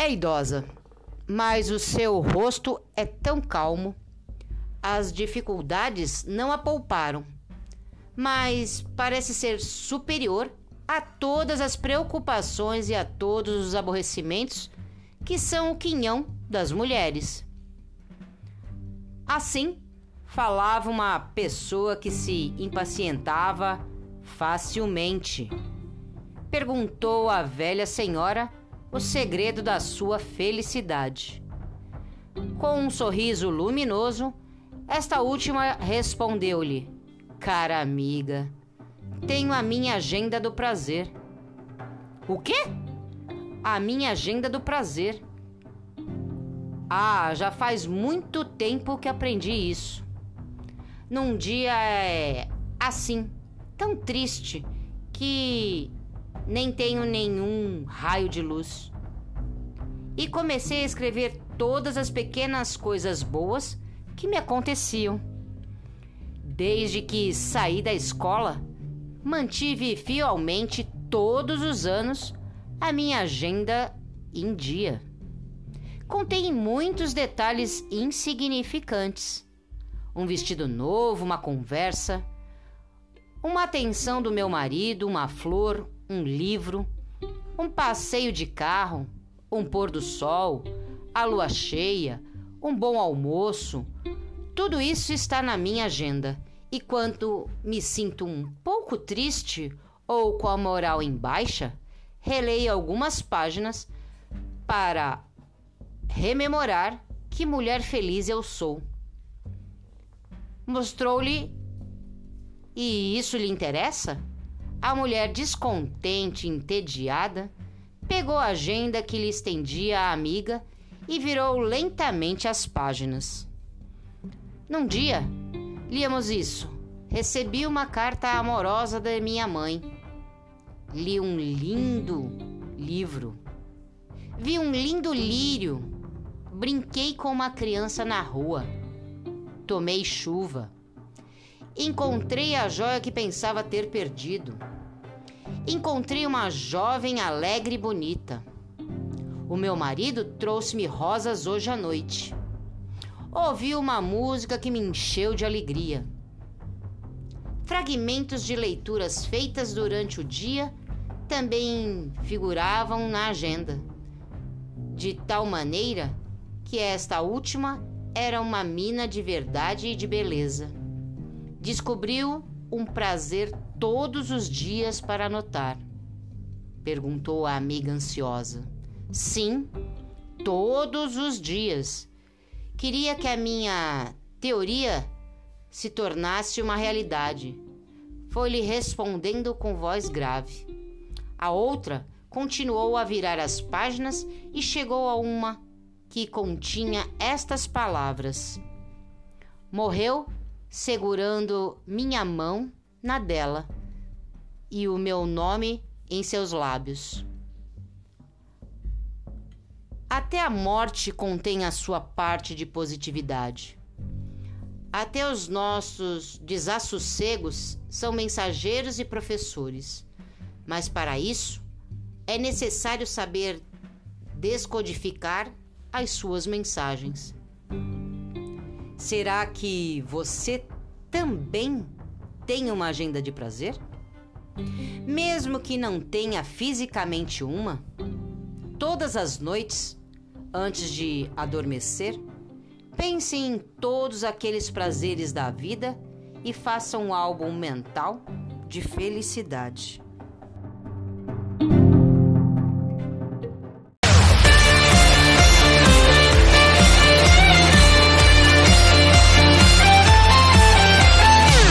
é idosa, mas o seu rosto é tão calmo. As dificuldades não a pouparam, mas parece ser superior a todas as preocupações e a todos os aborrecimentos que são o quinhão das mulheres. Assim, falava uma pessoa que se impacientava facilmente. Perguntou à velha senhora o segredo da sua felicidade. Com um sorriso luminoso, esta última respondeu-lhe: Cara amiga, tenho a minha agenda do prazer. O quê? A minha agenda do prazer. Ah, já faz muito tempo que aprendi isso. Num dia é assim, tão triste, que nem tenho nenhum raio de luz. E comecei a escrever todas as pequenas coisas boas que me aconteciam. Desde que saí da escola, mantive fielmente todos os anos a minha agenda em dia. Contém muitos detalhes insignificantes. Um vestido novo, uma conversa, uma atenção do meu marido, uma flor, um livro, um passeio de carro, um pôr do sol, a lua cheia, um bom almoço. Tudo isso está na minha agenda. E quando me sinto um pouco triste ou com a moral em baixa, releio algumas páginas para rememorar que mulher feliz eu sou. Mostrou-lhe e isso lhe interessa? A mulher descontente e entediada pegou a agenda que lhe estendia a amiga e virou lentamente as páginas. Num dia, líamos isso. Recebi uma carta amorosa da minha mãe. Li um lindo livro. Vi um lindo lírio Brinquei com uma criança na rua. Tomei chuva. Encontrei a joia que pensava ter perdido. Encontrei uma jovem alegre e bonita. O meu marido trouxe-me rosas hoje à noite. Ouvi uma música que me encheu de alegria. Fragmentos de leituras feitas durante o dia também figuravam na agenda, de tal maneira que esta última era uma mina de verdade e de beleza. Descobriu um prazer todos os dias para anotar? Perguntou a amiga ansiosa. Sim, todos os dias. Queria que a minha teoria se tornasse uma realidade. Foi-lhe respondendo com voz grave. A outra continuou a virar as páginas e chegou a uma que continha estas palavras: Morreu segurando minha mão na dela e o meu nome em seus lábios. Até a morte contém a sua parte de positividade. Até os nossos desassossegos são mensageiros e professores. Mas para isso é necessário saber descodificar as suas mensagens. Será que você também tem uma agenda de prazer? Mesmo que não tenha fisicamente uma, todas as noites, antes de adormecer, pense em todos aqueles prazeres da vida e faça um álbum mental de felicidade.